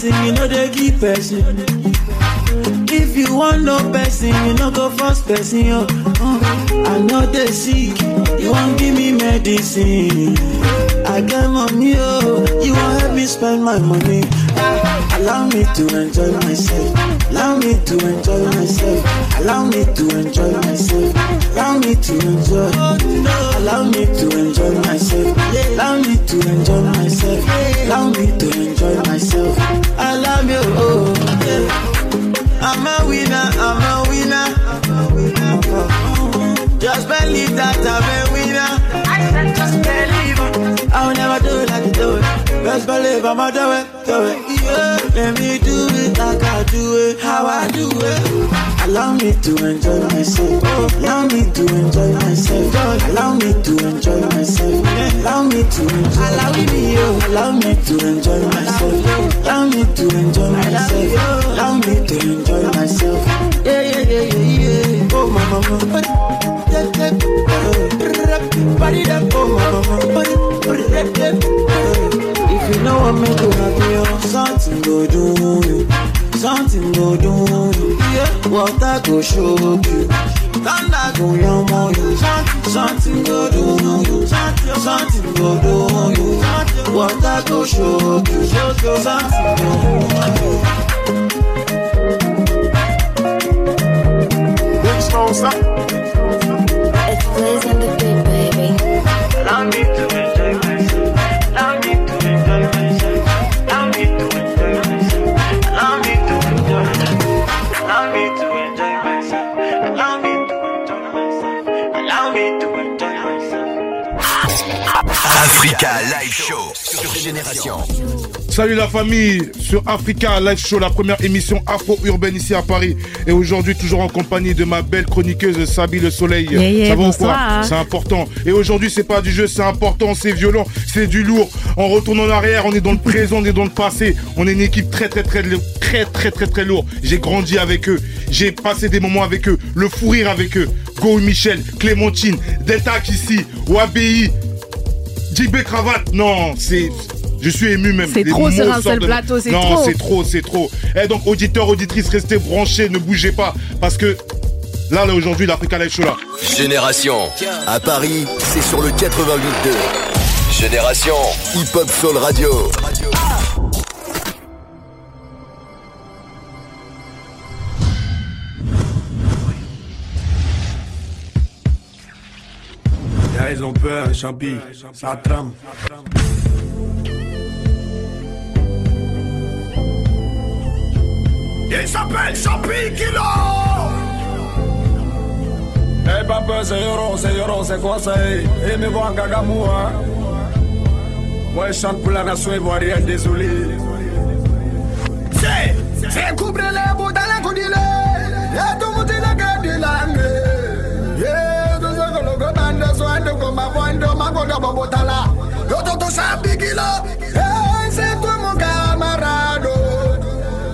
No you know they. If you want no person, you no go first person. Uh, I know they sick, you won't give me medicine. I get money, oh, you won't help me spend my money. Allow me to enjoy myself. Allow me to enjoy myself. Allow me to enjoy myself. Allow me to enjoy. Allow me to enjoy myself. Allow me to enjoy myself. Allow me to enjoy myself. I love you, oh. I'm a winner, I'm a winner. Just believe that I'm a winner. Just believe I'ma do it, do it. Yeah. Let me do it like I do it, how I do it. Allow me to enjoy myself. Allow me to enjoy myself. Allow me to enjoy myself. Allow me to enjoy. Allow me, allow me to enjoy myself. Allow me to enjoy myself. Allow me to enjoy myself. Yeah, yeah, yeah, yeah, yeah. Oh, my mama. Yeah, yeah. Body that, oh, oh, oh, oh my mama. If you know what me to happy, oh, something go do you. Something go do you. Yeah. Water go shock you. Thunder go yam you. Something go do you. Something go do you. Water go shock you. Something go do you. Big strong stop. Africa Live Show sur Génération. Salut la famille sur Africa Live Show, la première émission afro-urbaine ici à Paris. Et aujourd'hui, toujours en compagnie de ma belle chroniqueuse Sabi Le Soleil. Yeah, yeah, Ça va ou quoi? C'est important. Et aujourd'hui, c'est pas du jeu, c'est important, c'est violent, c'est du lourd. On retourne en arrière, on est dans le présent, on est dans le passé. On est une équipe très, très, très, très, très, très, très lourde. J'ai grandi avec eux. J'ai passé des moments avec eux. Le fou rire avec eux. Go Michel, Clémentine, Delta ici, Wabi, JB Cravate. Non, c'est. Je suis ému même. C'est trop sur un seul de- plateau, c'est Non, trop. c'est trop, c'est trop. Et donc, auditeurs, auditrices, restez branchés, ne bougez pas. Parce que là, là aujourd'hui, l'Africa Live Show là. Génération. À Paris, c'est sur le 88.2. Génération. Hip Hop Soul Radio. Ils ont peur, champi, ça trame. Il s'appelle Champi Kilo. Eh papa, c'est Yoron, c'est Yoron, c'est quoi ça eh? Mais voir Gagamou, hein. Moi je chante pour la nation ivoirienne, désolé. C'est, c'est couper les bouts dans la coudile Y'a tout le monde qui garde langue Yeah,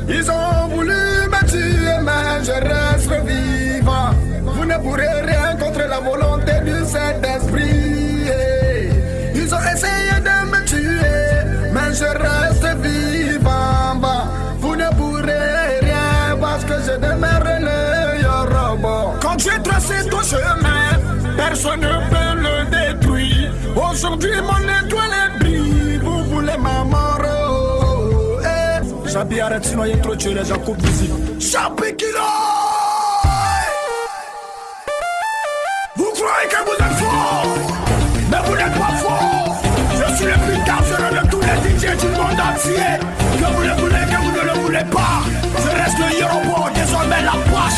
ils ont voulu me tuer, mais je reste vivant. Vous ne pourrez rien contre la volonté du Saint-Esprit. Ils ont essayé de me tuer, mais je reste vivant. Vous ne pourrez rien parce que je demeure le robot. Quand j'ai tracé ton chemin, personne ne peut le détruire. Aujourd'hui, mon étoile brille. Vous voulez ma mort. oh, eh. Chabi, arrête, sinon il trop tué les gens, coupe musique. Chabi Kilo Vous croyez que vous êtes fort? Mais vous n'êtes pas fort Je suis le plus dangereux de tous les DJ du monde entier Que vous le voulez, que vous ne le voulez pas Je reste le Yoruba,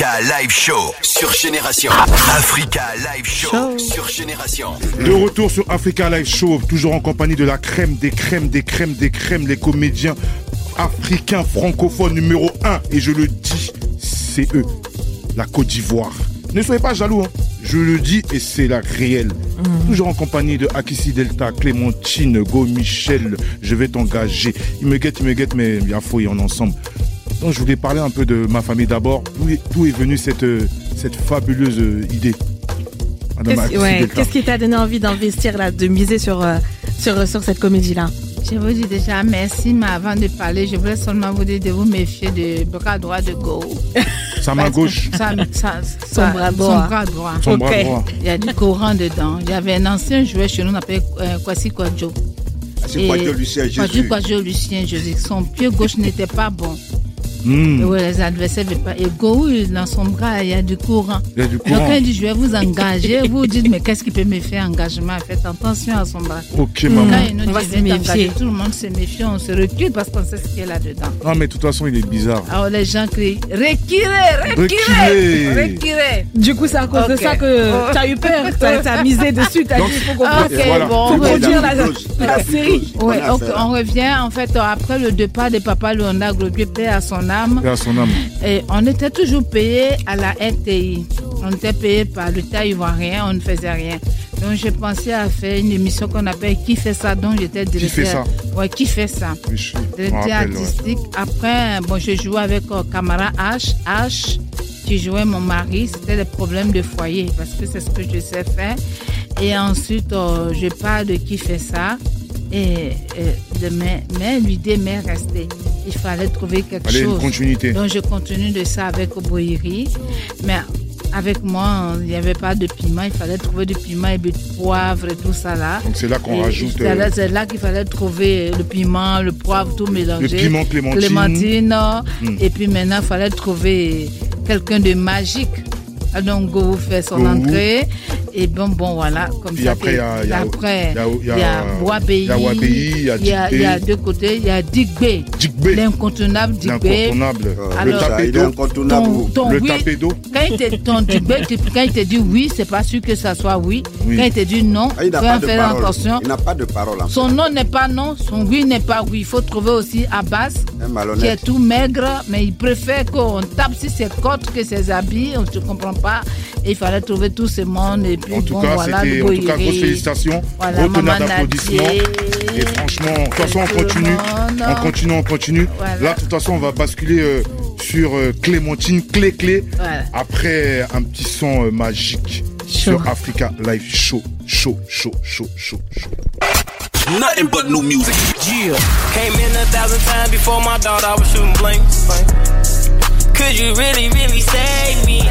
Africa Live Show sur Génération. Africa Live Show sur Génération. De retour sur Africa Live Show, toujours en compagnie de la crème des crèmes, des crèmes, des crèmes, les comédiens africains francophones numéro 1. Et je le dis, c'est eux, la Côte d'Ivoire. Ne soyez pas jaloux, hein. je le dis et c'est la réelle. Toujours en compagnie de Akissi Delta, Clémentine, Go Michel, je vais t'engager. Il me guette, il me guette, mais il y a faux, on est ensemble. Donc je voulais parler un peu de ma famille d'abord. D'où est, venue cette, euh, cette fabuleuse euh, idée? Madame Qu'est-ce ouais, qui t'a donné envie d'investir là, de miser sur, euh, sur, sur cette comédie-là? Je vous dis déjà merci, mais avant de parler, je voulais seulement vous dire de vous méfier du bras droit de Go. Sa main gauche, ça- ça- Son ça- bras droit. Son bras droit. son bras droit. Il y a du courant dedans. Il y avait un ancien joueur chez nous, on appelait euh, Kwasi Kwadjo. C'est Kwadjo Lucien Kwadjo Jésus. Kwadjo Lucien Jésus. Son pied gauche n'était pas bon. Et ouais, les adversaires ne pas. Et Go, dans son bras, il y a du courant. Il y a du Donc courant. quand il dit je vais vous engager, vous dites mais qu'est-ce qui peut me faire engagement? Faites attention à son bras. Ok, Quand maman. il nous On dit va je se méfier. tout le monde se méfie, on se recule parce qu'on sait ce qu'il y a là-dedans. Non, mais de toute façon, il est bizarre. Alors les gens crient Retirez, Reculez. retirez, retirez. Du coup, c'est à cause de ça que tu as eu peur, tu as, misé dessus, tu as dit il faut qu'on Ok, Et voilà. bon, Faut on dise la- série. Ouais, Bonne ok, affaire. on revient en fait après le départ de Papa Léonard Globier, paix à son âme. Paix à son âme. Et on était toujours payé à la RTI. On était payé par l'État ivoirien, on ne faisait rien. Donc j'ai pensé à faire une émission qu'on appelle Qui fait ça dont j'étais directeur. fait Ouais, qui fait ça? Oui, Directeur ouais. artistique. Après, bon, je jouais avec euh, Camara H. H qui jouait mon mari. C'était des problèmes de foyer parce que c'est ce que je sais faire. Et ensuite, euh, je parle de qui fait ça. Et, de, mais, mais l'idée m'est restée. Il fallait trouver quelque Allez, une chose. continuité. Donc je continue de ça avec Boiri. Mais avec moi, il n'y avait pas de piment. Il fallait trouver du piment et du poivre et tout ça là. Donc c'est là qu'on rajoute c'est là- euh, C'est là qu'il fallait trouver le piment, le poivre, tout mélanger. le piment clémentine. Clémentine. Mm. Et puis maintenant, il fallait trouver quelqu'un de magique. Ah, Donc, Go fait son Go. entrée. Et bon, bon, voilà. Comme Puis ça après, il y a- il y a- après, il y a- a- il y a il y a deux côtés. Il y a Digbé. Digbé, L'incontournable Digbé. l'incontournable. Euh, Le tapé d'eau. incontournable. Ton, ton Le oui, tapé d'eau. quand il te, ton Digbé, quand il te dit oui, c'est pas sûr que ça soit oui. Oui. Quand il te dit non, Ah, il n'a faut pas de faire parole. attention. Il n'a pas de parole. en fait. Son nom n'est pas non, son oui n'est pas oui. Il faut trouver aussi Abbas, qui est tout maigre, mais il préfère qu'on tape sur ses côtes que ses habits. On ne comprend pas. Et il fallait trouver tout ce monde. Et puis, En tout bon, cas, voilà, c'était en tout cas félicitations. Voilà, Gros tonnerre d'applaudissements. Et franchement, de toute façon, on continue. On continue, on continue. Voilà. Là, de toute façon, on va basculer euh, sur euh, Clémentine, clé clé. Voilà. Après un petit son euh, magique sur Africa Live Show. Show, show, show, show, show. Nothing but new music. Yeah. Came in a thousand times before my daughter, I was shooting blanks. Could you really, really save me?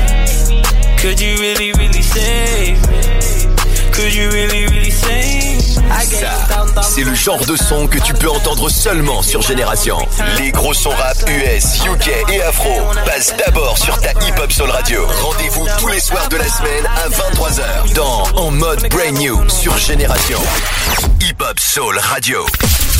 Could you really, really save me? Could you really, really save me? Ça, c'est le genre de son que tu peux entendre seulement sur Génération. Les gros sons rap US, UK et Afro passent d'abord sur ta Hip Hop Soul Radio. Rendez-vous tous les soirs de la semaine à 23h dans En mode Brain New sur Génération. Hip Hop Soul Radio.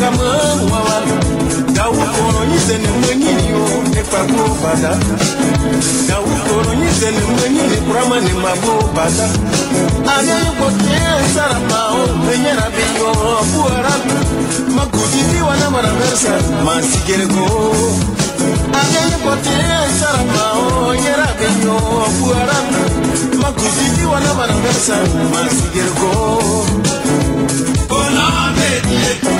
kamwe mwawali gawukolonyize nemwenyiniyo ekwakobada gawukolonyize nemwenyini kurama nemagobada aneyokotyesaramao menyerabiyo buarabi makudidiwana maraversa masigereko aneyokotyesaramao nyerabiyo buarabi makudidiwana maraversa masigereko Bonne appétit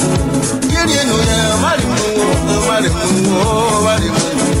Wali mungo, wali mungo, wali mungo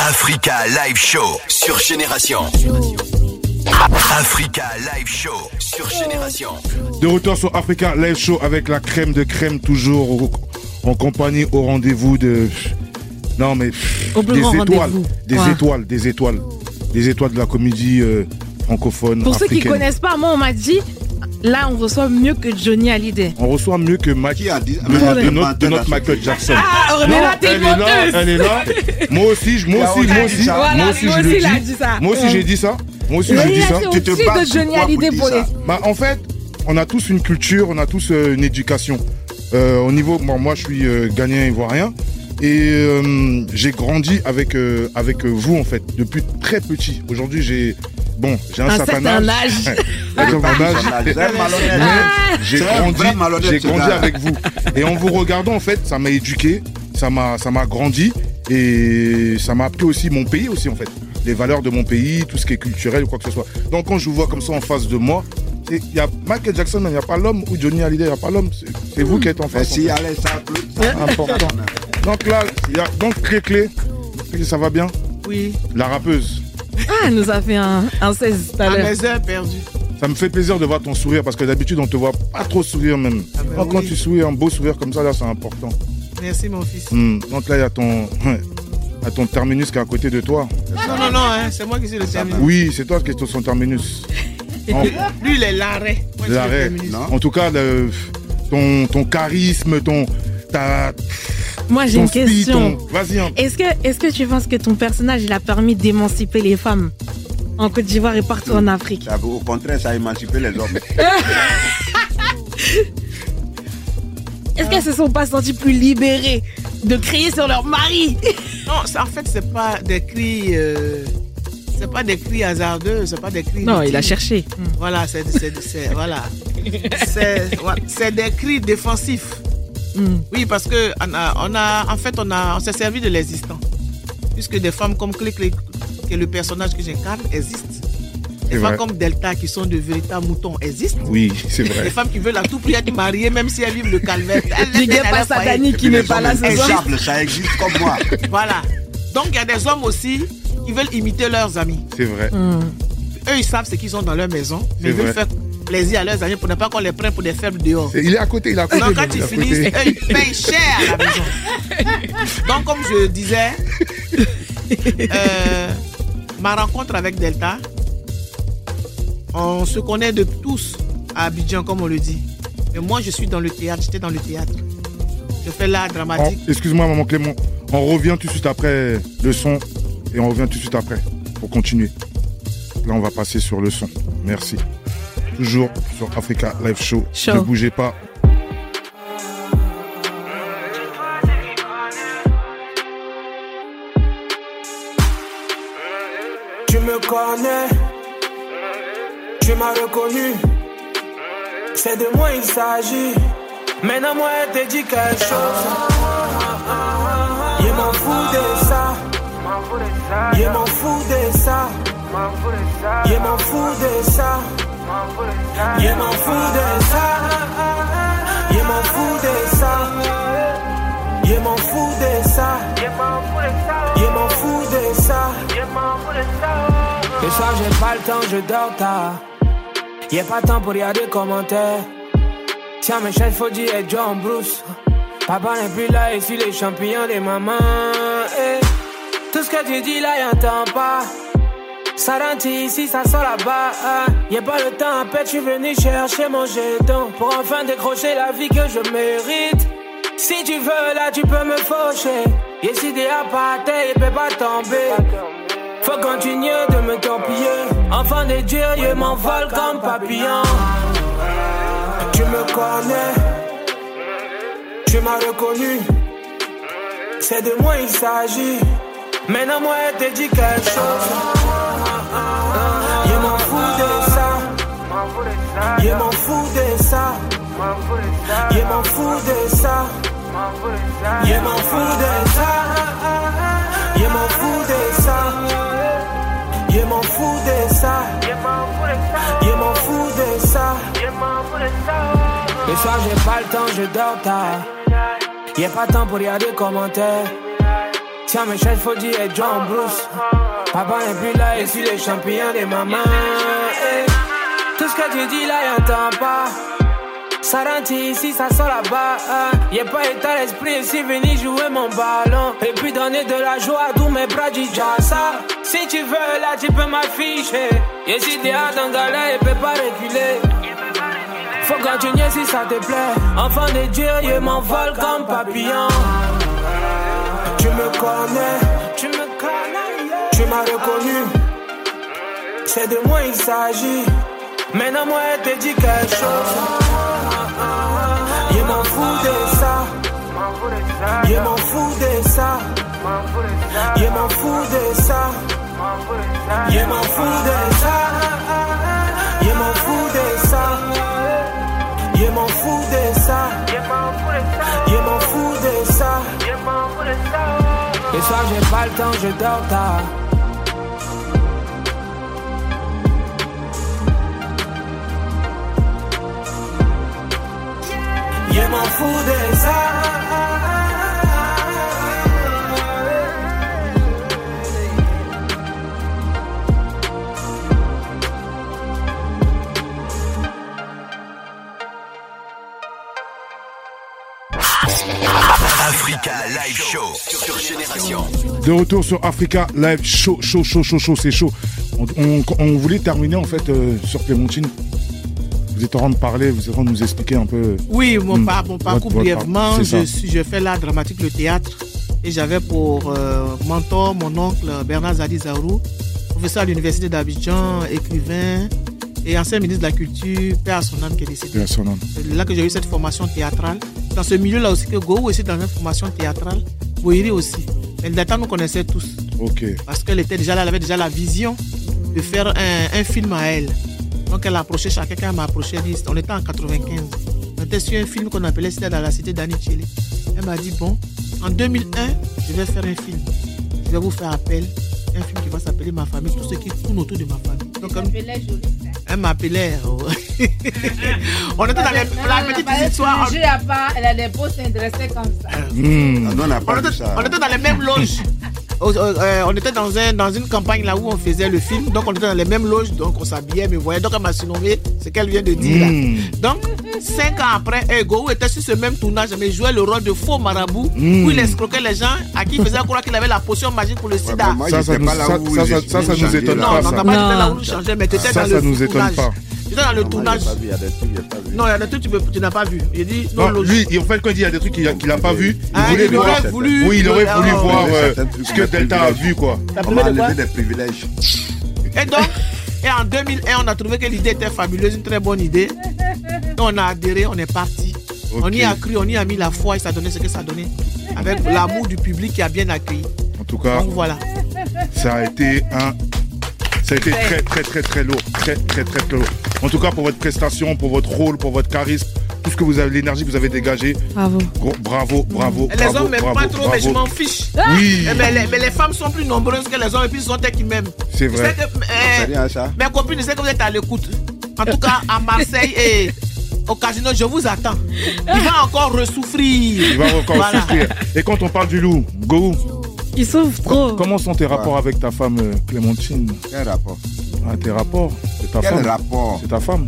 Africa Live Show sur Génération. Africa Live Show sur Génération. De retour sur Africa Live Show avec la crème de crème, toujours en compagnie au rendez-vous de. Non, mais. Des étoiles. Des Ouais. étoiles, des étoiles. Des étoiles de la comédie euh, francophone. Pour ceux qui africaine. connaissent pas, moi on m'a dit, là on reçoit mieux que Johnny Hallyday. On reçoit mieux que Mike. Qui a dit de, de notre, de notre Michael Jackson. Ah, on est là, t'es elle est là, elle est là. Moi aussi, je- moi aussi, moi aussi. Voilà, moi aussi, je aussi, le dis. dit ça. Moi aussi, j'ai dit ça. Moi aussi, j'ai dit ça. Tu te aussi bats de Johnny Hallyday pour les. Bah, en fait, on a tous une culture, on a tous euh, une éducation. Euh, au niveau, bon, moi, je suis euh, ghanéen ivoirien et euh, j'ai grandi avec euh, avec vous en fait depuis très petit. Aujourd'hui, j'ai bon, j'ai un, Un certain certain âge. âge. J'ai grandi, j'ai grandi avec vous. Et en vous regardant, en fait, ça m'a éduqué, ça m'a, ça m'a grandi et ça m'a appris aussi mon pays aussi, en fait. Les valeurs de mon pays, tout ce qui est culturel ou quoi que ce soit. Donc quand je vous vois comme ça en face de moi, il y a Michael Jackson, mais il n'y a pas l'homme, ou Johnny Hallyday, il n'y a pas l'homme. C'est, vous qui êtes en Mais face. en fait. allez, ça. Important. Donc là, il y a donc clé clé. Ça va bien? Oui. La rappeuse. Ah, elle nous a fait un, un 16 tout à À l'heure. mes heures perdues. Ça me fait plaisir de voir ton sourire parce que d'habitude on te voit pas trop sourire même. Ah ben Oh, Quand oui. tu souris, un beau sourire comme ça là, c'est important. Merci, mon fils. Hmm, Donc là il y a ton, il y a ton terminus qui est à côté de toi. Non, non, non, hein, c'est moi qui suis le terminus. Oui, c'est toi qui es son terminus. En- Lui, il est l'arrêt. Moi, je suis le L'arrêt. terminus. En tout cas, le- ton, ton charisme, ton, ta, Moi, j'ai une question. ton- Vas-y. hein. Est-ce que, est-ce que tu penses que ton personnage, il a permis d'émanciper les femmes en Côte d'Ivoire et partout en Afrique? Ça, au contraire, ça a émancipé les hommes. Est-ce qu'elles se sont pas senties plus libérées de crier sur leur mari? Non, ça, en fait, c'est pas des cris. euh, c'est pas des cris hasardeux, c'est pas des cris. Non, il a cherché. Voilà, c'est c'est- c'est- voilà. C'est voilà, c'est des cris défensifs. Hmm. Oui, parce que on a, on a, en fait, on a, on s'est servi de l'existant, puisque des femmes comme Click Click, qui est le personnage que j'incarne, existent. Des femmes comme Delta, qui sont de véritables moutons, existent. Oui, c'est Des vrai. femmes qui veulent à tout prix être mariées, même si elles vivent le calvaire. Leur foyer. Sadani qui n'est pas là ce soir. Ça existe comme moi. Voilà. Donc il y a des hommes aussi qui veulent imiter leurs amis. C'est vrai. Hmm. Eux, ils savent ce qu'ils ont dans leur maison, mais ils veulent vrai. faire plaisir à leurs amis pour ne pas qu'on les prenne pour des faibles dehors. Il est à côté, il est à côté. Lui, quand ils finissent, eux, ils payent cher à la maison. Donc, comme je disais, euh, ma rencontre avec Delta, on se connaît de tous à Abidjan, comme on le dit. Mais moi, je suis dans le théâtre, j'étais dans le théâtre. Je fais l'art Oh, dramatique. Excuse-moi, maman Clément. On revient tout de suite après le son et on revient tout de suite après pour continuer. Là, on va passer sur le son. Merci. Toujours sur Africa Live Show. Show. Ne bougez pas. Tu me connais, tu m'as reconnu. C'est de moi il s'agit. Maintenant moi elle te dit quelque chose. Je m'en fous de ça. Je m'en fous de ça. Je m'en fous de ça. Je m'en fous de ça. Je m'en fous de ça. Je m'en fous de ça. Je m'en fous de ça. Le soir j'ai pas le temps, je dors tard. Y'a pas temps pour regarder commentaires. Tiens, faut dire et John Bruce. Papa n'est plus là suis les champignons des mamans. Eh. Tout ce que tu dis là, y'entend pas. Ça ici, ça sort là-bas. Ah. Y'a pas le temps à perdre, je suis venu chercher mon jeton. Pour enfin décrocher la vie que je mérite. Si tu veux, là, tu peux me faucher. Et si t'es à part pas tomber. Faut continuer de me torpiller. Enfant de Dieu, je m'envole comme papillon. Tu me connais, tu m'as reconnu. C'est de moi il s'agit. Maintenant, moi, elle te dit quelque chose. Je m'en fous de ça. Je m'en fous de ça. Je m'en fous de ça. Je m'en fous de ça. Je m'en fous de ça. Je m'en fous de ça. Je m'en fous de ça. Le soir j'ai pas le temps, je dors tard. Y'a pas temps pour regarder les commentaires. Tiens mes chefs faut dire John Bruce. Papa n'est plus là et suis les champignons des mamans. Eh. Tout ce que tu dis là, y'entend pas. Ça rentre ici, ça sort là-bas. hein. Y'a pas état d'esprit ici, venu jouer mon ballon. Et puis donner de la joie à tous mes bras du ça. Si tu veux, là, tu peux m'afficher. Et si t'es en galère, il peut pas reculer. Faut continuer si ça te plaît. Enfant de Dieu, je m'envole comme papillon. Tu me connais, tu m'as reconnu. C'est de moi il s'agit. Maintenant, moi, elle te dit quelque chose. Je m'en fous de ça. Je m'en fous de ça. Je m'en fous de ça. Je m'en fous de ça. Je m'en fous de ça. Je m'en fous de ça. Je m'en fous de ça. Le soir, j'ai pas le temps, je dors tard. je. Africa Live Show sur Génération. De retour sur Africa Live Show, chaud, chaud, chaud, chaud, c'est chaud. On, voulait terminer en fait euh, sur Clémentine vous êtes en train de parler, vous êtes en train de nous expliquer un peu. Oui, mon, Hmm. par- mon parcours Votre- brièvement, je, ça. suis- je fais l'art dramatique, le théâtre. Et j'avais pour euh, mentor mon oncle Bernard Zadi Zaurou, professeur à l'université d'Abidjan, écrivain et ancien ministre de la Culture, père à son âme qui est décédé. Bien son nom. C'est là que j'ai eu cette formation théâtrale. Dans ce milieu-là aussi, que Go aussi dans une formation théâtrale, Boiri aussi. Elle Data nous connaissait tous. Ok. Parce qu'elle était déjà là, elle avait déjà la vision de faire un, un film à elle. Donc elle a approché chacun, quelqu'un m'a approché, elle dit, on était en 95. On était sur un film qu'on appelait C'était dans la cité d'Annie Chile. Elle m'a dit, bon, en 2001, je vais faire un film. Je vais vous faire appel. Un film qui va s'appeler Ma famille, tout ce qui tourne autour de ma famille. Donc elle, elle m'appelait. oh. on était dans les, la petite histoire. Elle a des beaux seins dressés comme ça. Hmm. on On était, ça. on était dans les mêmes loges. Euh, on était dans, un, dans une campagne là où on faisait le film, donc on était dans les mêmes loges, donc on s'habillait, me voyait. Donc elle m'a surnommé ce qu'elle vient de dire Mm. là. Donc, cinq ans après, Ego était sur ce même tournage, mais jouait le rôle de faux marabout, Mm. où il escroquait les gens à qui il faisait croire qu'il avait la potion magique pour le sida. moi, Ça, ça nous, pas là ça, où ça, j'ai- ça, ça, ça j'ai nous étonne non, pas, non, ça. t'as pas été là Non. où nous changeait, mais t'étais Ça, dans ça le nous étonne tournage. pas. Dans le Non, moi, tournage. vu, a vu. Non, il y a des trucs que tu, n'as pas vu. Il dit non, Non, loge. lui, il- en fait, quand il dit il y a des trucs qu'il a, qu'il a pas vu, il Ah, voulait il aurait voir. voulu. Oui, il aurait voulu Ah, voir euh, ce que de Delta a vu, quoi. On quoi enlevé des privilèges. Et donc, et en 2001, on a trouvé que l'idée était fabuleuse, une très bonne idée. Et on a adhéré, on est parti. On y a cru, on y a mis la foi et ça donnait ce que ça donnait. Avec l'amour du public qui a bien accueilli. En tout cas, Donc voilà. ça a été un. Ça a été très, très, très, très lourd. Très, très, très, très lourd. En tout cas, pour votre prestation, pour votre rôle, pour votre charisme, tout ce que vous avez, l'énergie que vous avez dégagée. Bravo. Gros- bravo, bravo. les bravo, hommes m'aiment pas trop, mais je m'en fiche. Oui. Eh les, mais les femmes sont plus nombreuses que les hommes et puis ce sont elles qui m'aiment. C'est vrai. que, C'est eh, rien, ça. mes copines, je sais que vous êtes à l'écoute. En tout cas, à Marseille et au casino, je vous attends. Il va encore ressouffrir. Il va encore Voilà. souffrir. Et quand on parle du loup, Go, Il souffre trop. comment sont tes rapports avec ta femme euh, Clémentine? Quel rapport? Ah, Tes rapports C'est ta Quel femme rapport C'est ta femme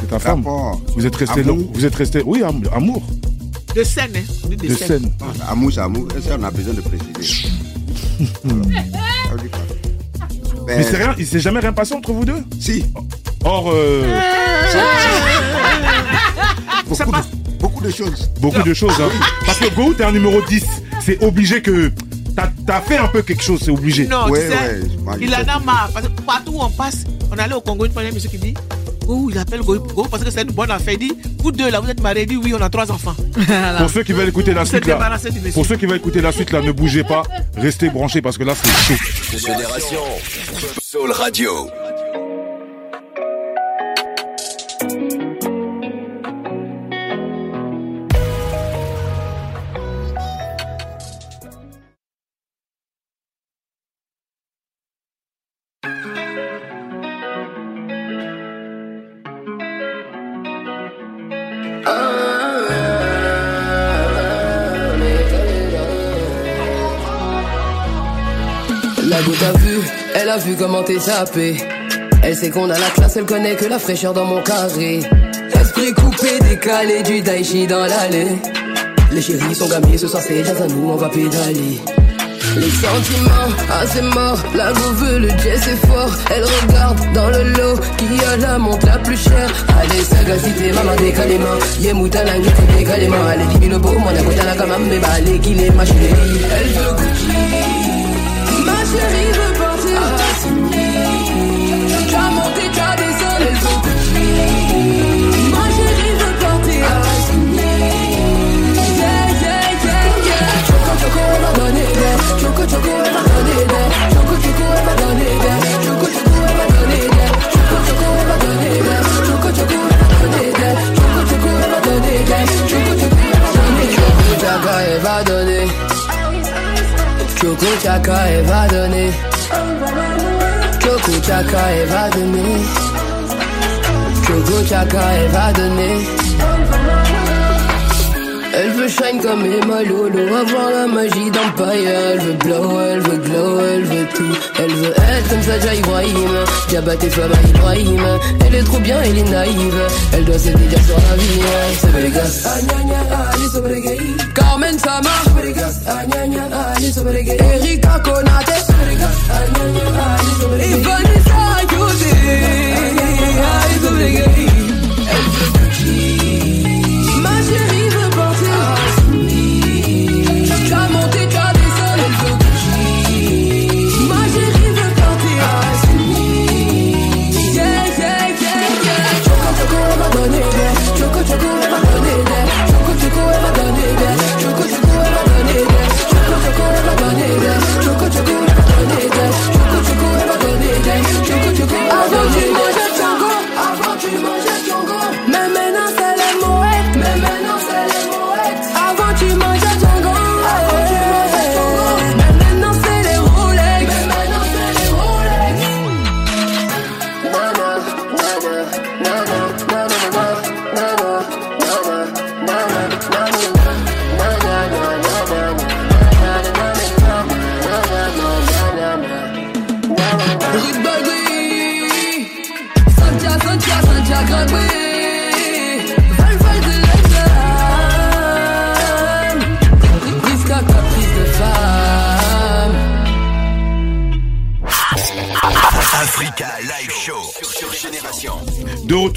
C'est ta femme Rapport. Vous êtes resté long- Vous êtes resté. Oui, am- amour. De scène, hein. De, De scène. scène. Ah, Amour, c'est amour. Ça, on a besoin de préciser. Mais c'est rien, il s'est jamais rien passé entre vous deux? Si, Or, euh, beaucoup de, beaucoup de choses. beaucoup de choses. hein. Parce que Go, t'es un numéro 10. C'est obligé que. T'as as fait un peu quelque chose, c'est obligé. Non, Ouais, tu sais, ouais, il en a marre. Parce que partout où on passe, on allait au Congo, une fois, il y a un monsieur qui dit Oh, il appelle Go, Go parce que c'est une bonne affaire. Il dit Vous deux là, vous êtes mariés. Il dit Oui, on a trois enfants. Pour ceux qui veulent écouter la Vous suite êtes là. débarrassé du monsieur. Pour ceux qui veulent écouter la suite là, ne bougez pas. Restez branchés parce que là, c'est chaud. Génération Soul Radio. Comment t'es sapé. Elle sait qu'on a la classe, elle connaît que la fraîcheur dans mon carré. Esprit coupé, décalé, du daichi dans l'allée. Les chéris sont gaminés, ce soir c'est jazz à nous, on va pédaler. Les sentiments, ah c'est mort, la go veut le jazz c'est fort Elle regarde dans le lot, qui a la montre la plus chère Allez sagacité, maman décalément Yé mouta la guette décalément Allez dis le beau, écoute la gamme, mais bah allez ma chérie Elle veut Gucci Ma chérie Choco, choco, va donner chaka, va donner chaka, va donner va donner Elle veut shine comme Emma Lolo, avoir la magie d'Empire. Elle veut blow, elle veut glow, elle veut tout. Elle veut être comme ça, Ibrahim. Diabat et à Ibrahim. Elle est trop bien, elle est naïve. Elle doit se dire sur la vie. Gars. Ah, ah. Carmen Sama. Sobre les gars. Ah. Erika Konate. Et Vanessa. Elle veut.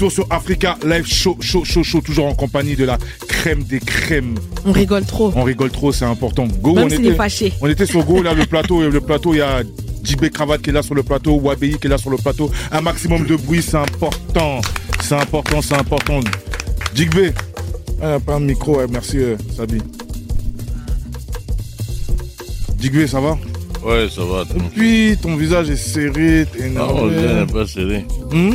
Retour sur Africa Live Show, show, show, show, toujours en compagnie de la crème des crèmes. On rigole trop. On rigole trop, c'est important. Go, Même on, est fâché. on était sur Go, là, le plateau, et le plateau, il y a Djibé Cravate qui est là sur le plateau, Wabei qui est là sur le plateau. Un maximum de bruit, c'est important. C'est important, c'est important. Djibé, ah, pas un micro, ouais, merci, euh, Sabi. Djibé, ça va? Ouais, ça va. Et puis, ton visage est serré, t'es Non, énervé. visage n'est pas serré. Hmm?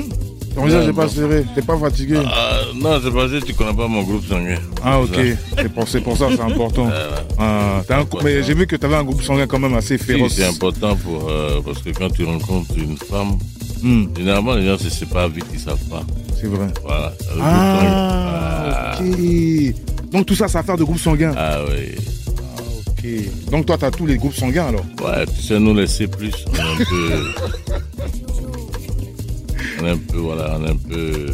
Ton visage n'est pas serré, t'es pas fatigué. Ah, non, c'est parce que tu connais pas mon groupe sanguin. Ah ok, C'est pour, pour ça, c'est important. Ah, mais j'ai vu que tu avais un groupe sanguin quand même assez Si, féroce. c'est important pour, euh, parce que quand tu rencontres une femme, Hmm. généralement les gens se séparent vite, ils savent pas. C'est vrai. Voilà. Ah, ok. Donc tout ça, c'est affaire de groupe sanguin. Ah oui. Ok. Donc toi, tu as tous les groupes sanguins alors? Ouais, tu sais, nous les C+, on est un peu... on est un peu, voilà, on est un peu...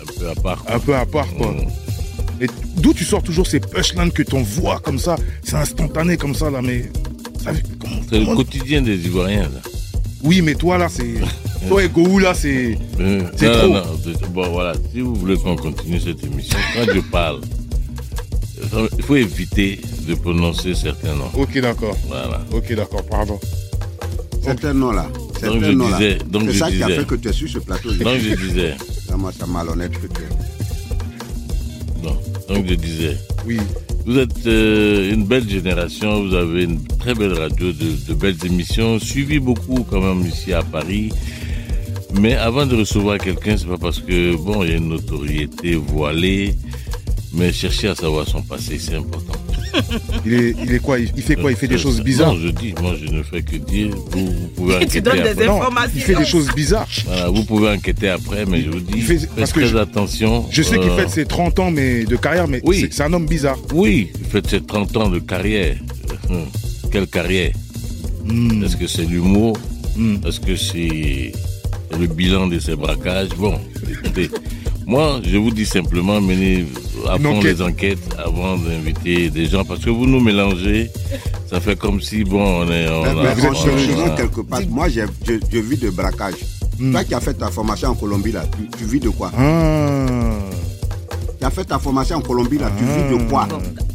Un peu à part. quoi. Un peu à part, quoi. Et d'où tu sors toujours ces punchlines que ton voix comme ça C'est instantané comme ça, là, mais. ça- comment- C'est le quotidien des Ivoiriens, là. Oui, mais toi, là, c'est. toi et Gohou, là, c'est. Euh, C'est non, trop. non, bon, voilà, si vous voulez qu'on continue cette émission, quand je parle, il faut éviter de prononcer certains noms. Ok, d'accord. Voilà. Ok, d'accord, pardon. Certains noms-là. Donc je disais, donc C'est je ça qui a disais. fait que tu es sur ce plateau. Donc je disais. Vraiment, malhonnête que tu es. Non, donc je disais. Oui. Vous êtes euh, une belle génération, vous avez une très belle radio, de, de belles émissions, suivi beaucoup quand même ici à Paris. Mais avant de recevoir quelqu'un, c'est pas parce que bon, il y a une notoriété voilée, mais chercher à savoir son passé, c'est important. Il est, il est quoi il, il fait quoi Il fait des choses bizarres Non, je dis, moi je ne fais que dire. Vous, vous pouvez Tu enquêter donnes des après. informations. Il fait des choses bizarres. Voilà, vous pouvez enquêter après, mais je vous dis, fait- faites que très je- attention. Je sais qu'il euh, fête ses 30 ans mais de carrière, mais Oui. c'est- un homme bizarre. Oui, faites ses 30 ans de carrière. Hum, Quelle carrière Hmm. Est-ce que c'est l'humour Est-ce que c'est le bilan de ces braquages? Bon, écoutez, moi, je vous dis simplement, menez à fond enquête. les enquêtes avant d'inviter des gens, parce que vous nous mélangez, ça fait comme si, bon, on est... On Mais, a- mais cherchant a- quelque part, moi, j'ai- je, je vis de braquage. Hmm. Toi qui as fait ta formation en Colombie, là, tu, tu vis de quoi? Ah. Tu as fait ta formation en Colombie, là, tu vis de quoi?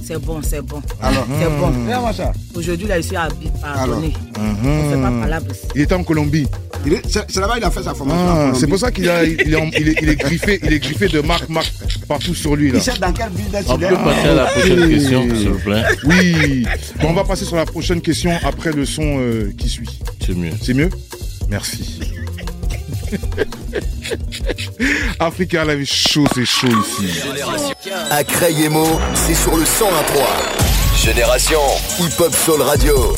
C'est bon, c'est bon. Alors, c'est bon. Ça. Aujourd'hui, là, je suis à Alors? pardonné. On fait pas palabre. Il était en Colombie. Il est- C'est c'est là-bas qu'il a fait sa formation Ah, c'est pour ça qu'il a- il est, en- il est- il est griffé, il est griffé de marque, marque partout sur lui là. Il sait dans quel business On il est. peut passer à la prochaine Ok. question, s'il vous plaît. Oui. Bon, on va passer sur la prochaine question après le son euh, qui suit. C'est mieux. C'est mieux? Merci. Africa Live chaud, c'est chaud ici. À Crayemo, c'est sur le 101.3. Génération Hip Hop Soul Radio.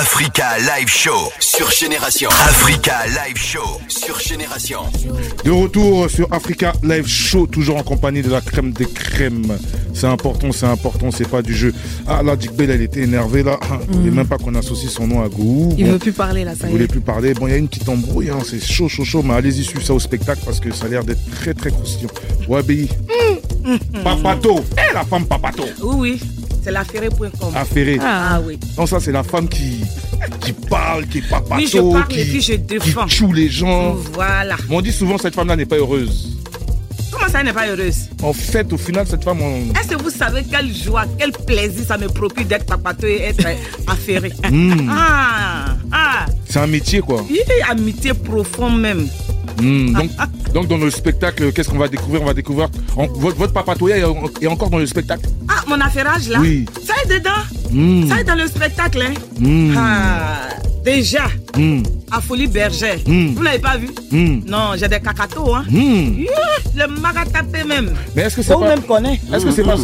Africa Live Show sur Génération. Africa Live Show sur Génération. De retour sur Africa Live Show, toujours en compagnie de la crème des crèmes. C'est important, c'est important, c'est pas du jeu. Ah là, Dick Bell, elle était énervée là. Il voulait même pas qu'on associe son nom à Gou. Il Bon, veut plus parler là, ça il y voulait est. plus parler. Bon, il y a une petite embrouille, hein, c'est chaud, chaud, chaud, mais allez-y suivre ça au spectacle parce que ça a l'air d'être très, très croustillant. Ouais, Béi. Papato, eh, la femme Papato. Oui, oui, c'est l'affairé.com. Affairé. Ah, oui. Non, ça, c'est la femme qui, qui parle, qui est Papato. Oui, je parle qui, et puis je défends. qui choue les gens. Voilà. Mais on dit souvent cette femme-là n'est pas heureuse. Comment ça elle n'est pas heureuse? En fait, au final, cette femme, on... Est-ce que vous savez quelle joie, quel plaisir ça me procure d'être papato et être euh, affairé Mm. Ah, ah, c'est un métier, quoi. il y a amitié profonde même. Hmm, donc, donc dans le spectacle, qu'est-ce qu'on va découvrir? On va découvrir votre, votre papatoya est, en- est encore dans le spectacle. Ah, mon affairage là? Oui. Ça est dedans? Hmm. Ça est dans le spectacle, hein? Hmm. Ah, déjà, à Folie Berger. Vous n'avez pas vu? Non, j'ai des cacatos, hein? Yeah, le magatapé même. Mais est-ce que c'est Vous pas... même connaît. Est-ce que c'est pas...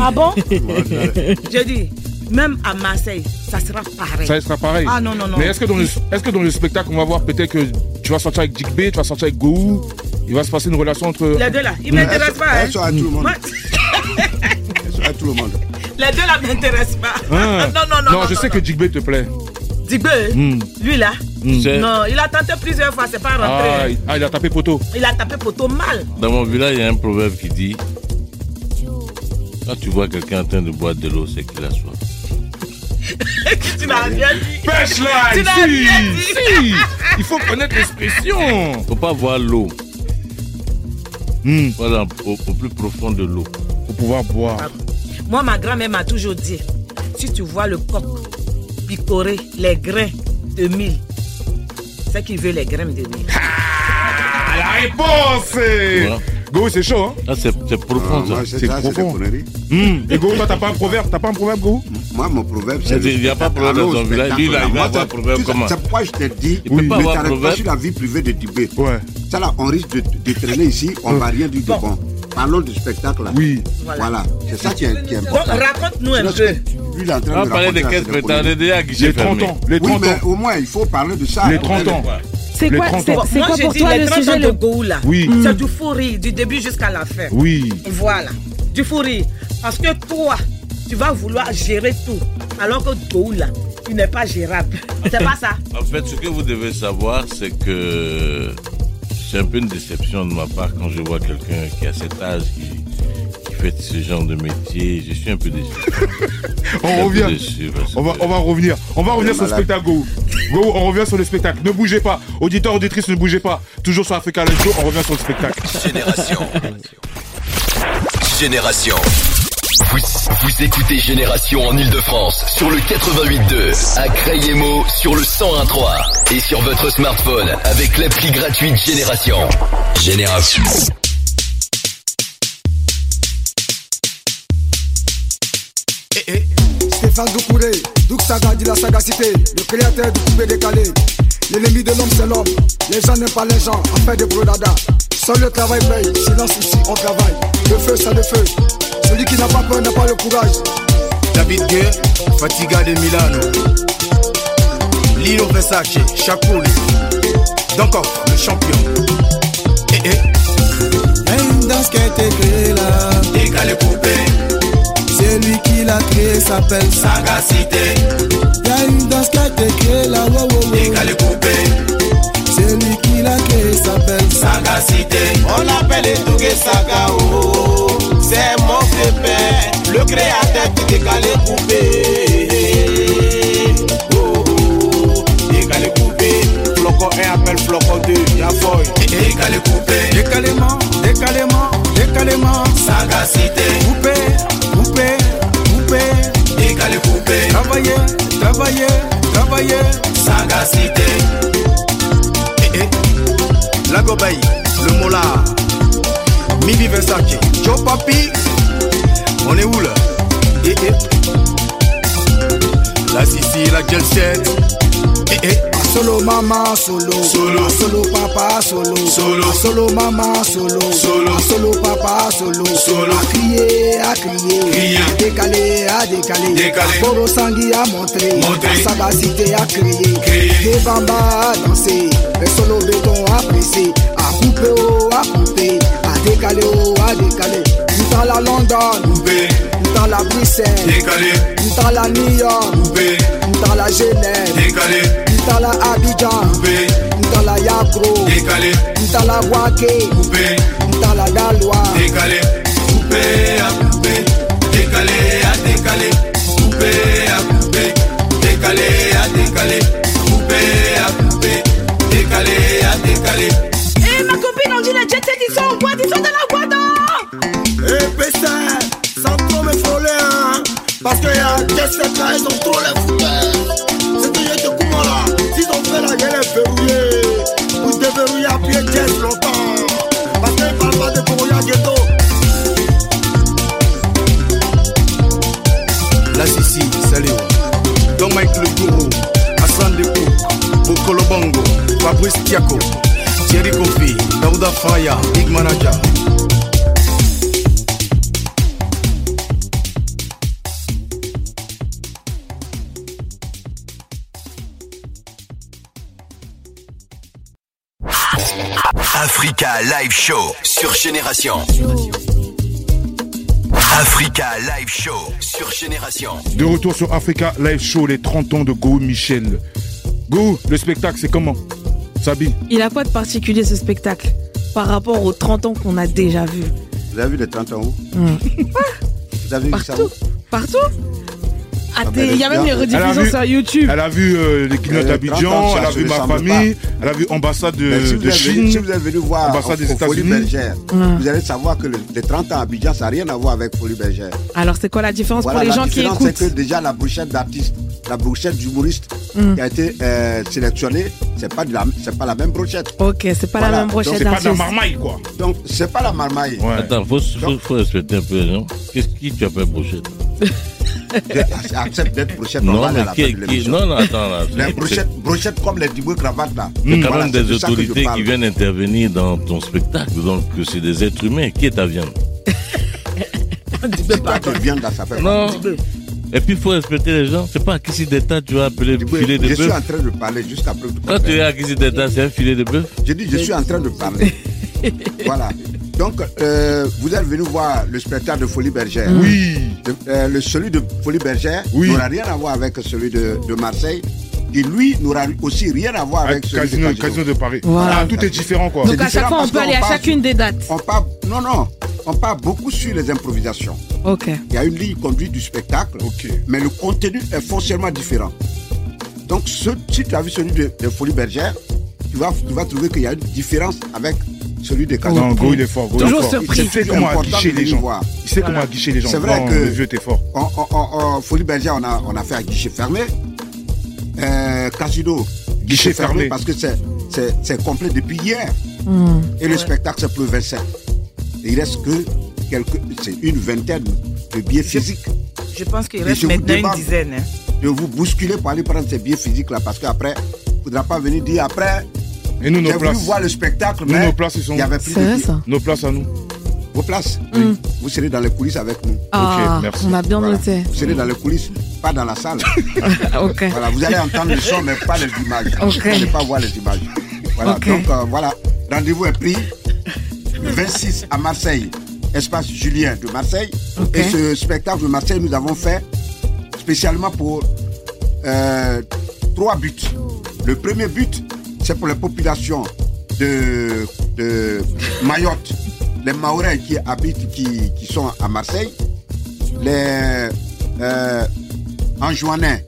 Ah bon? Je dis, même à Marseille, ça sera pareil. Ça sera pareil. Ah non, non, non. Mais est-ce que, dans le, est-ce que dans le spectacle, on va voir peut-être que tu vas sortir avec Dick B, tu vas sortir avec Gou, il va se passer une relation entre... Les deux là, ils m'intéressent pas. hein. Soit à tout le monde. À tout le monde. Les deux là m'intéressent pas. Ah. non, non, non. Non, je sais que Dick B te plaît. Digbe, Hmm. lui là, Hmm. Non, il a tenté plusieurs fois, c'est pas rentré. Ah, il, ah, il a tapé poteau. Il a tapé poteau mal. Dans mon village, il y a un proverbe qui dit Quand tu vois quelqu'un en train de boire de l'eau, c'est qu'il a soif. tu n'as rien dit. Pêche là, Tu n'as si, rien dit. si. Il faut connaître l'expression. Faut pas voir l'eau. Hmm. Voilà, au, au plus profond de l'eau. Pour pouvoir boire. Moi, ma grand-mère m'a toujours dit si tu vois le coq picorer les grains de mil, c'est qu'il veut les grains de mil. Ah, la réponse. Voilà. Go, c'est chaud, hein Ah, c'est c'est profond, Ah, ça. c'est C'est ça, c'est des profond. conneries. Hmm. Et Go, toi, t'as pas un proverbe T'as pas un proverbe, Go Moi, mon proverbe, c'est. Il a- il y a pas de proverbe dans son village. Lui, là, il va avoir proverbe comment C'est pourquoi je t'ai dit. Pas ne t'arrête pas sur la vie privée de Tibet. Ouais. Ça là, on risque de, de traîner ici, on va rien dire de bon. Parlons du spectacle là. Oui. Voilà. C'est ça qui est, qui est Bon, important. raconte-nous un peu. Lui, il est en train On va de parler de raconter, là, caisse c'est des prétendue conneries. déjà à guichet Les 30 fermé. ans. Les Oui, 30 mais ans. au moins, il faut parler de ça. Les On 30 est- ans. C'est quoi, 30 c'est, Moi, quoi je pour toi les le 30 ans sujet de le... Gou là. Oui. C'est du fou rire, du début jusqu'à la fin. Oui. Voilà, du fou rire. Parce que toi, tu vas vouloir gérer tout. Alors que Gou là, il n'est pas gérable. C'est pas ça. En fait, ce que vous devez savoir, c'est que c'est un peu une déception de ma part quand je vois quelqu'un qui a cet âge, qui, qui fait ce genre de métier. Je suis un peu déçu. On revient. déçu On va, que- on va revenir. On va revenir sur le spectacle, Go. Go, on revient sur le spectacle. Ne bougez pas. Auditeurs, auditrices, ne bougez pas. Toujours sur Africa Live Show, on revient sur le spectacle. Génération. Génération. Vous, vous écoutez Génération en Ile-de-France sur le 88.2, à Crayemo sur le 101.3 et sur votre smartphone avec l'appli gratuite Génération. Génération. Stéphane Doucouré, Douk Saga dit la sagacité, le créateur du coupé décalé. L'ennemi de l'homme c'est l'homme, les gens n'aiment pas les gens, en fait des brodada. Seul le travail paye, silence ici on travaille. Le feu c'est le feu, celui qui n'a pas peur n'a pas le courage. David Guerre, Fatiga de Milano. Lino Versace, Chapoli. D'accord, le champion. Eh eh. Y'a une danse qui a été créée là. Décalé coupé, C'est lui qui l'a créée, s'appelle sagacité. Y'a une danse qui a été créée là. Wow, wow, wow. Décalé coupé, C'est lui qui l'a créée, s'appelle sagacité. On l'appelle Etouge Saga, oh. C'est mon pépère, le créateur du décalé coupé. Oh, oh. Décalé coupé, Flocon 1 appelle Flocon 2, y'a Foy. Décalé coupé, Décalément, décalément, décalément. sagacité. Coupé, Travailler, travailler, travailler. sagacité. Eh eh, la gobaï, le mola, Mimi Versace, Joe Papi, on est où là? Eh eh, la Sissi, la Gelset, eh eh, Solo maman solo, solo, solo papa solo, solo, solo maman solo, solo, solo papa solo, solo. À crier, à crier, à décaler, à décaler, Décaler. Boro Sangui à montrer, Montrer. la sagacité à créer, des bambas à danser, les solo béton à presser, à couper, oh, à couper, à décaler, oh, à décaler. Dans la London, dans la Bruxelles, Décalé. dans la New York, dans la Genève, Décalé. Dans la Abidjan, dans la Yagro, Décalé. Waké, Décalé. Coupé à coupé. Décalé à décalé. Coupé à coupé. Décalé à décalé. Coupé à coupé. Décalé à décalé. Et ma copine, on dit les jets, ils sont en boîte, ils sont dans la boîte. Eh, PC, sans trop me frôler, hein. Parce qu'il y a des là, ils ont trop les. Fabrice Tiako, Thierry Kofi, Daouda Faya, Big Manager. Africa Live Show sur Génération. Africa Live Show sur Génération. De retour sur Africa Live Show, les 30 ans de Go Michel. Go, le spectacle, c'est comment? Sabi Il a quoi de particulier ce spectacle par rapport aux 30 ans qu'on a déjà vus Vous avez vu les 30 ans où? Hmm. Vous avez vu ça Partout Ah, Il y a même les rediffusions vu- sur YouTube. Elle a vu euh, les clignotes 30 ans, d'Abidjan, elle a vu ma famille, elle a vu ambassade de, si, de vous êtes Chine, venu, si vous êtes venu voir ambassade des États-Unis. Bergère, Mm. vous allez savoir que le- les 30 ans à Abidjan, ça n'a rien à voir avec Folie Bergère. Alors, c'est quoi la différence Voilà, pour les gens qui différence, écoutent? c'est que déjà la brochette d'artiste, la brochette d'humoriste Mm. qui a été euh, sélectionnée, c'est pas, de la- c'est pas la même brochette. Ok, c'est pas la même brochette Donc, c'est pas de la marmaille, quoi. Donc, c'est pas la marmaille. Attends, faut, faut, faut respecter un peu gens. Qu'est-ce qui tu appelles brochette? Accepte d'être brochette Non, normale mais à la qui- fin de qui- non, non, attends, là, Les brochettes, brochettes comme les diboués cravates là. Il y a quand Voilà, même des autorités qui viennent intervenir dans ton spectacle, donc c'est des êtres humains. Qui est ta viande? C'est pas de viande là, ça fait Non. pas. Et puis il faut respecter les gens. C'est pas à Kissi d'État tu vas appeler le filet de Je suis bœuf. en train de parler jusqu'à preuve Quand tu es à Kissi d'État, c'est un filet de bœuf. Je dis, je suis en train de parler. voilà. Donc, euh, vous êtes venu voir le spectacle de Folie Bergère. Oui. Euh, le- celui de Folie Bergère Oui. n'aura rien à voir avec celui de, de Marseille. Qui lui n'aura aussi rien à voir avec Avec celui Casino, de Casino. Casino de Paris. Voilà. Ah, tout est différent quoi. Donc, à chaque fois, on peut aller à chacune des dates. On parle, non, non, on part beaucoup sur les improvisations. Ok. Il y a une ligne conduite du spectacle, mais le contenu est foncièrement différent. Donc, ce, si tu as vu celui de, de Folie Bergère, tu vas, tu vas trouver qu'il y a une différence avec celui de Casino. Non, Go, il est fort. Go, il est Toujours fort. surpris. Il sait comment aguicher les gens. voir. Il sait comment aguicher les gens. C'est vrai Non, que Le vieux, t'es fort. En, en- en- en Folie Bergère, on a, on a fait un guichet fermé. Euh, Casino, Guichet fermé. parce que c'est, c'est, c'est complet depuis hier. Hmm. Et le spectacle, c'est pour le 27. Et il reste que quelques, c'est une vingtaine de billets physiques. Je pense qu'il reste maintenant une dizaine. hein. De vous bousculer pour aller prendre ces billets physiques-là, parce qu'après, il ne faudra pas venir dire après. Et nous, nos places. voir le spectacle, Nous, mais nos places, ils sont il y avait plus C'est de vrai, billets. ça Nos places à nous. Vos places Vous serez dans les coulisses avec nous. Ah, merci. on a bien Voilà. noté. Vous serez dans les coulisses, pas dans la salle. Ok. Voilà, vous allez entendre le son, mais pas les images. Ok. Vous n'allez pas voir les images. Voilà, donc euh, voilà, rendez-vous est pris le 26 à Marseille, espace Julien de Marseille. Et ce spectacle de Marseille, nous avons fait spécialement pour euh, trois buts. Le premier but, c'est pour les populations de, de Mayotte, les Maorais qui habitent, qui, qui sont à Marseille, les euh, Anjouanais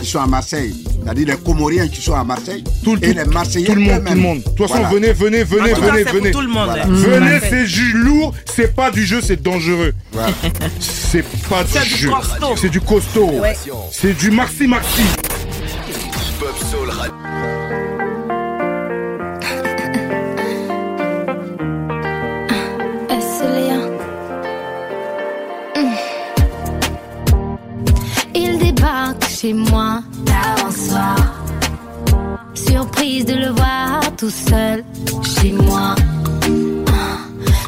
qui sont à Marseille, c'est-à-dire les Comoriens qui sont à Marseille, et les Marseillais Tout le monde, tout le monde. De toute façon, Voilà. venez, venez, venez, En tout cas, venez, venez. tout le monde, Voilà. hein. Venez, c'est du lourd, c'est pas du jeu, c'est dangereux. C'est pas du du jeu. costaud. C'est du costaud. Ouais. C'est du maxi maxi. Pop Soul de le voir tout seul chez moi.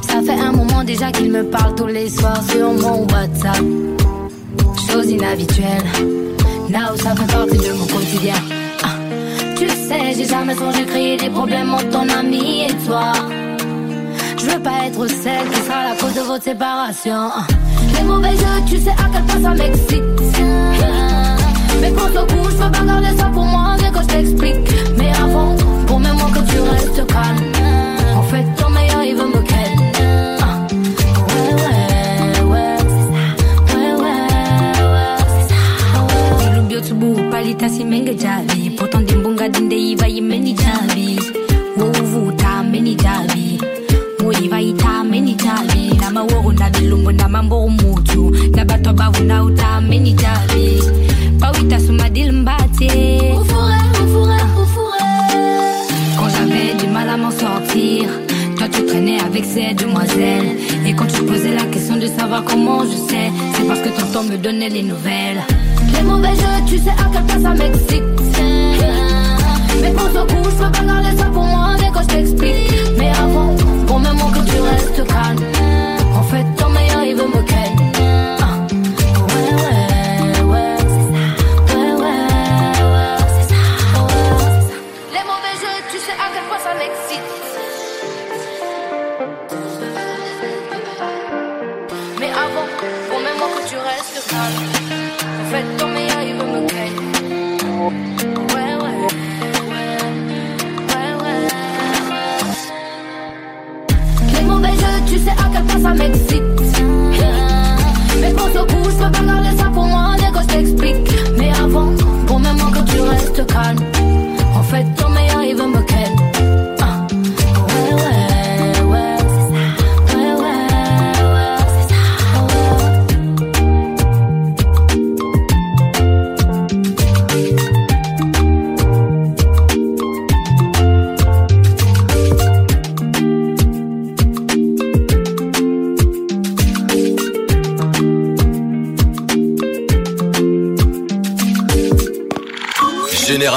Ça fait un moment déjà qu'il me parle tous les soirs sur mon WhatsApp. Chose inhabituelle. Now ça fait partie de mon quotidien. Ah, Tu sais, j'ai jamais songé créer des problèmes entre ton ami et toi. Je veux pas être celle qui sera la cause de votre séparation. Ah, Les mauvais jeux, tu sais à quel point ça m'excite. Mais ce coup, je peux pas garder ça pour moi, viens que je t'explique. Mais avant, promets-moi que tu restes calme. En fait, ton meilleur, il veut me ken. Ah, ouais, ouais, ouais, c'est ça. Ouais, ouais, ouais, c'est ça. Dilubio tubu, palita simenga jabi. Pourtant, dimbunga dinde iva. Wuvuta meni jabi. Muiva ita meni jabi. Nama wogu na bilumbu na mambo umutu. Na bato bavu uta meni jabi. Bawita sumadil mbate. Quand j'avais du mal à m'en sortir, toi tu traînais avec ces demoiselles. Et quand tu posais la question de savoir comment je sais, c'est parce que tonton me donnait les nouvelles. Les mauvais jeux, tu sais à quel point ça m'excite. Mais pour ce coup, je peux pas garder ça pour moi, dès que je t'explique. Mais avant, promets-moi que tu restes calme. En fait, ton meilleur, il veut me ken. Jeux, tu sais à quel point ça m'excite. Mais pour ce coup, je peux pas garder ça pour moi, dès que je t'explique. Mais avant, promets-moi que tu restes calme.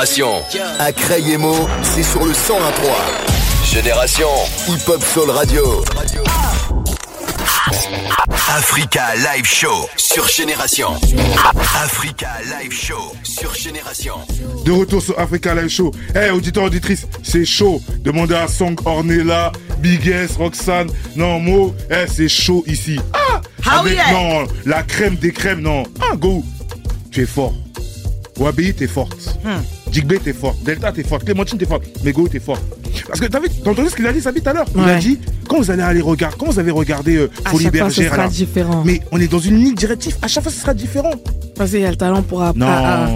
Génération. À Crayemo, c'est sur le 101.3. Génération. Hip Hop Soul Radio. Africa Live Show sur Génération. Africa Live Show sur Génération. De retour sur Africa Live Show. Eh, auditeurs, auditrices, c'est chaud. Demandez à Song, Ornella, Big S, Roxane. Non, Mo, eh, c'est chaud ici. Ah Ah Avec, oui, eh. non, la crème des crèmes, non. Ah, go. Tu es fort. Wabi, t'es forte. Hmm. Jigbe, t'es forte. Delta, t'es forte. Clémentine, t'es forte. Mais go, t'es forte. Parce que t'as vu, t'as entendu ce qu'il a dit, Sabi, tout à l'heure? Il a dit, quand vous allez aller regarder, quand vous avez regardé euh, À Folie chaque fois, ce sera différent. mais on est dans une ligne directive. À chaque fois, ce sera différent. Parce qu'il y a le talent pour app- Non. à- à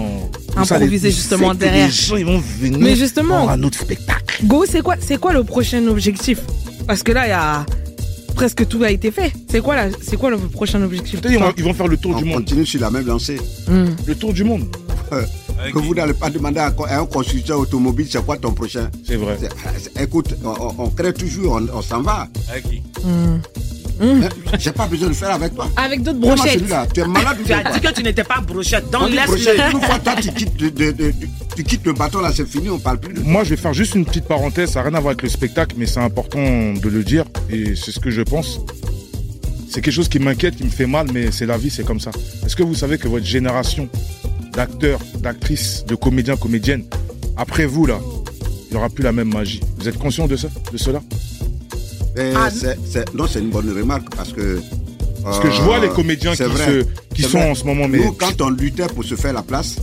Comme ça, improviser les- justement derrière. Les gens, ils vont venir. Mais justement, voir un autre spectacle. Go, c'est quoi, c'est quoi le prochain objectif? Parce que là, il y a presque tout a été fait. C'est quoi, là, c'est quoi le prochain objectif? Ils vont, ils vont faire le tour On du monde. continue sur la même lancée. Hmm. Le tour du monde. Euh, que vous n'allez pas demander à un constructeur automobile c'est quoi ton prochain. C'est vrai. Écoute, on, crée toujours, on, on s'en va. Avec qui Hmm. Hein, J'ai pas besoin de faire avec toi. Avec d'autres brochettes. Tu es malade Tu as dit que tu n'étais pas brochette, On donc laisse-le. Une fois, toi, tu quittes, de- de- de- tu- quittes le bateau, là, c'est fini, on parle plus de Moi, je vais faire juste une petite parenthèse. Ça n'a rien à voir avec le spectacle, mais c'est important de le dire. Et c'est ce que je pense. C'est quelque chose qui m'inquiète, qui me fait mal, mais c'est la vie, c'est comme ça. Est-ce que vous savez que votre génération d'acteurs, d'actrices, de comédiens, comédiennes, après vous, là, il n'y aura plus la même magie Vous êtes conscient de ça, de cela? Mais Ah, non, c'est une bonne remarque parce que. Parce que je vois les comédiens c'est qui vrai. se- qui sont vrai. en ce moment, mais- Nous, quand on luttait pour se faire la place,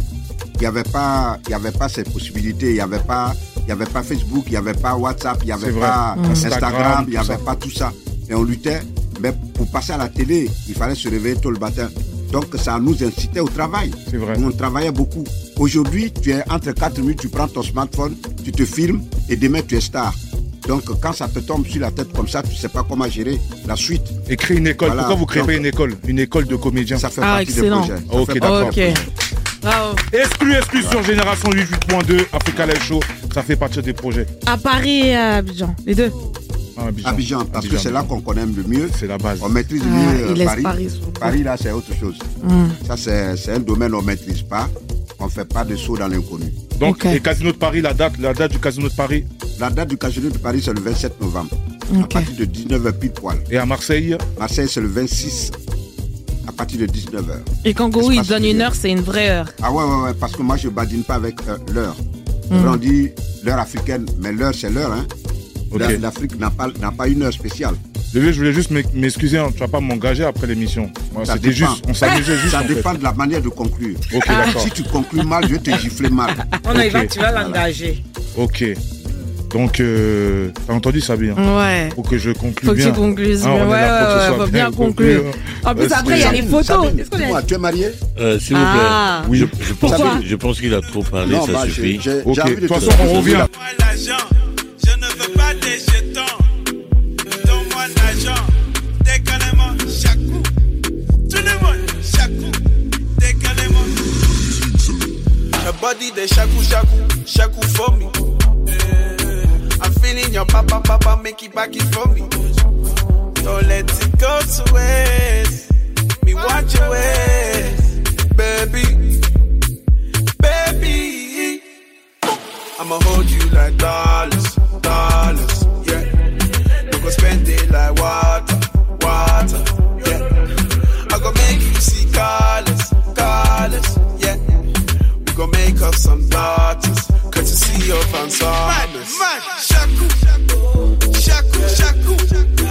il n'y avait, pas- il y avait pas ces possibilités. Il n'y avait, pas- il y avait pas Facebook, il n'y avait pas WhatsApp, il n'y avait pas. Instagram, il n'y avait ça. pas tout ça. Et on luttait. Mais pour passer à la télé, il fallait se réveiller tôt le matin. Donc ça nous incitait au travail. C'est vrai. On travaillait beaucoup. Aujourd'hui, tu es entre 4 minutes, tu prends ton smartphone, tu te filmes et demain tu es star. Donc quand ça te tombe sur la tête comme ça, tu ne sais pas comment gérer la suite. Et créer une école. Voilà. Pourquoi vous créez Donc, pas une école? Une école de comédiens Ça fait Ah, partie des projets. Ça Ok, d'accord. des Bravo. Exclu, exclu sur Génération 88.2, Africa Live Show. Ça fait partie des projets. À Paris et à Abidjan, les deux. Ah, Abidjan. Abidjan, parce que c'est là qu'on connaît le mieux. C'est la base. On maîtrise Ah, mieux il laisse Paris. Paris là, c'est autre chose. Mm. Ça, c'est c'est un domaine qu'on ne maîtrise pas. On ne fait pas de saut dans l'inconnu. Donc, et Casino de Paris, la date, la date du Casino de Paris? La date du Casino de Paris, c'est le 27 novembre. À partir de 19h pile poil. Et à Marseille? Marseille, c'est le 26 à partir de 19h. Et quand Gourou il donne une heure, c'est une vraie heure. Ah ouais, ouais, ouais, parce que moi, je badine pas avec euh, l'heure. Mm. On dit l'heure africaine, mais l'heure, c'est l'heure. Hein. L'Afrique n'a pas, n'a pas une heure spéciale. Je voulais juste m'ex- m'excuser, hein, tu vas pas m'engager après l'émission. Ça C'était juste, on s'amusait juste. Ça en fait. dépend de la manière de conclure. D'accord. Si tu conclus mal, je vais te gifler mal. On y va, tu vas l'engager. Ok. Donc, euh, t'as entendu Sabine? Ouais. Faut que je conclue Faut que bien. tu conclues Hein, bien. on est Ouais, que ouais, ouais, faut bien conclu, conclure. hein. En plus, Euh, après, il y a les photos. Tu es marié? Euh, S'il vous plaît. Ah. Oui. Je, je pense, Pourquoi je pense qu'il a trop parlé, Non, ça bah, suffit. Ok, de de toute te façon, on revient. Des jetons. Donne-moi l'argent, décalez-moi chaque coup. Tout le monde, chaque coup, décalez-moi. Your body the shaku shaku, shaku for me. I'm feeling your papa papa make it back it for me. Don't let it go to waste. Me watch your ways, baby, baby. I'ma hold you like dollars, dollars, it like water, water, yeah. I go make you see colors, colors, yeah. We go make us some daughters, cause you see your fans Man, man, shaku, shaku, shaku,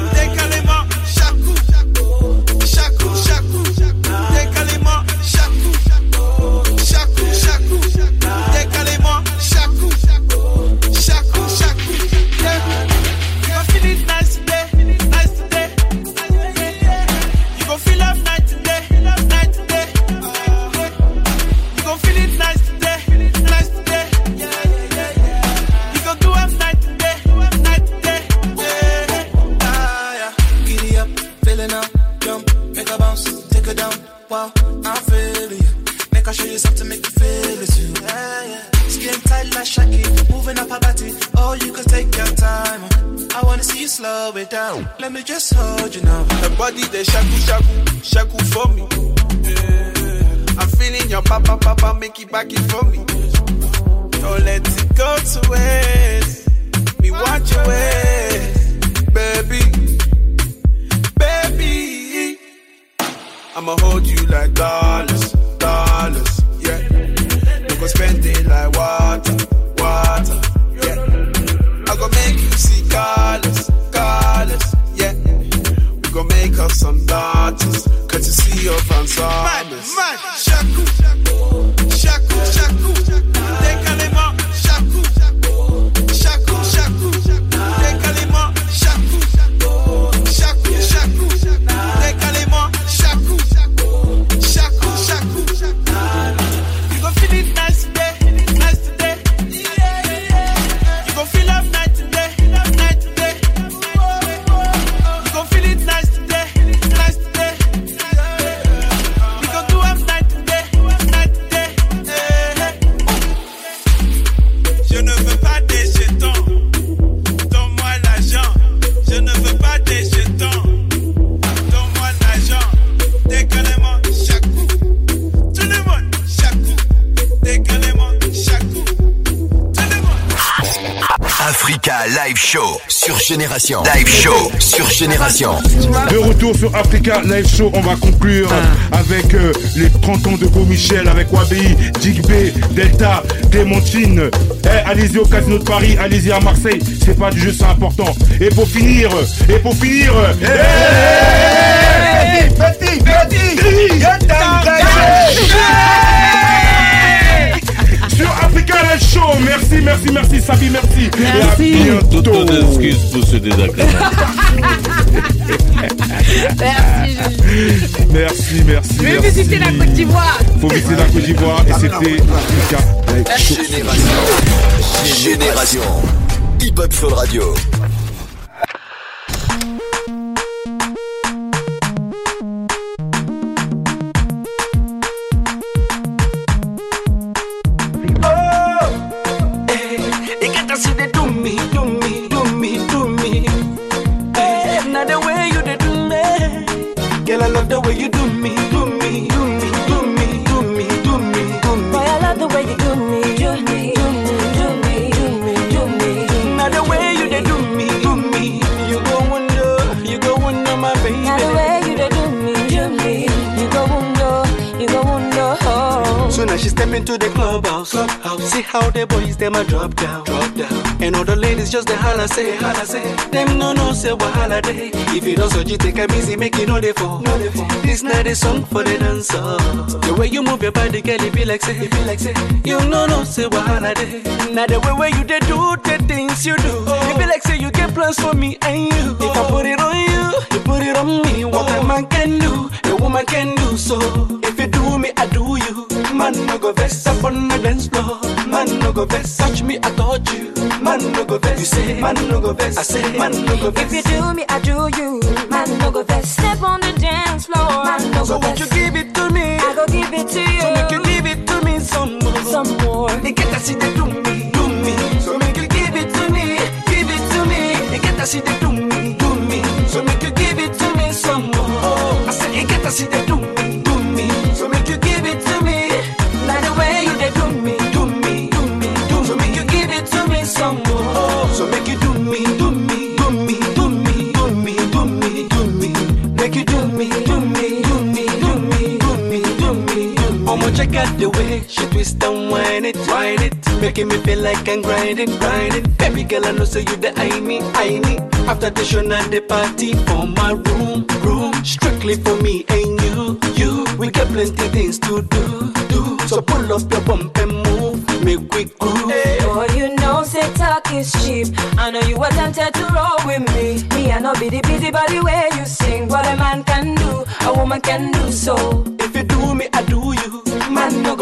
Live Show sur Génération. Live Show sur Génération. De retour sur Africa Live Show, on va conclure avec euh, les 30 ans de Go Michel, avec Wabi, Digbe, Delta, Clémentine. Eh, allez-y au Casino de Paris, allez-y à Marseille, c'est pas du jeu, c'est important. Et pour finir, et pour finir, eh, petit, Merci, merci, merci, Sabi, merci. Merci. Et à Toutes bientôt. nos excuses pour ce désagrément. Merci. Merci, merci. Je vais merci. visiter la Côte d'Ivoire. Faut visiter la Côte d'Ivoire et c'était Africa. Génération. Génération. Hip Hop Soul Radio. Them a drop down, drop down. And all the ladies just the holla say, holla say. Them no no say wahala day. If you don't so you take a easy, make it no dey fall. No. This not a song for the dancer. The way you move your body, girl, it be like say, it be like say. You no no say wahala day. Now the way where you dey do the things you do, it be like say you get plans for me and you. If I put it on you, you put it on me. What a man can do, a woman can do so. If you do me, I do. Man no go vex up on the dance floor. Man no go vex, touch me, I touch you. Man no go vex, you say. Man no go vex, I say. Man no go vex. If you do me, I do you. Man, no go best. Step on the dance floor. Man, no So go won't you give it to me? I go give it to you. So make you give it to me some more. Some more. They get to see they do me, do me. So make you give it to me, give it to me. They get to see they do me, do me. So make you give it to me some more. Oh. I said they get to see they do me. Check out the way she twist and whine it, whine it, making me feel like I'm grinding, grinding. Baby girl, I know so you the I me, I me. After the show and the party for my room, room, strictly for me and you, you. We got plenty things to do, do. So pull up your bump and move, make we groove. Boy, you know, say talk is cheap. I know you were tempted to roll with me. Me, I know be the busy body where you sing. What a man can do, a woman can do so. If you do me, I do you. Man, no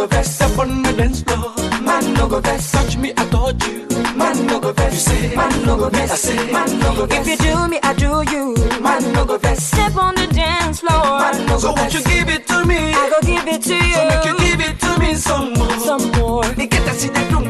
go vex up on the dance floor. Man, no go vex, touch me, I touch you. Man, no go vex, you say. Man, no go vex, I say. Man, no go vex. If you do me, I do you. Man, no go vex. Step on the dance floor. Man, no go. So won't you give it to me? I go give it to you. So make you give it to me some more. Some more. They get to see they do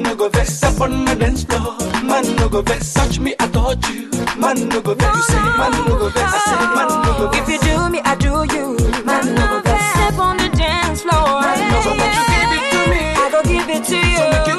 Man no go vex up on the dance floor. Man no go vex, touch me, I touch you. Man no go vex, you say. Man no go vex, I say. Man no go vex. If you do me, I do you. Man, no go vex. Step on the dance floor. Man no go vex, you give it to me. I go give it to you. So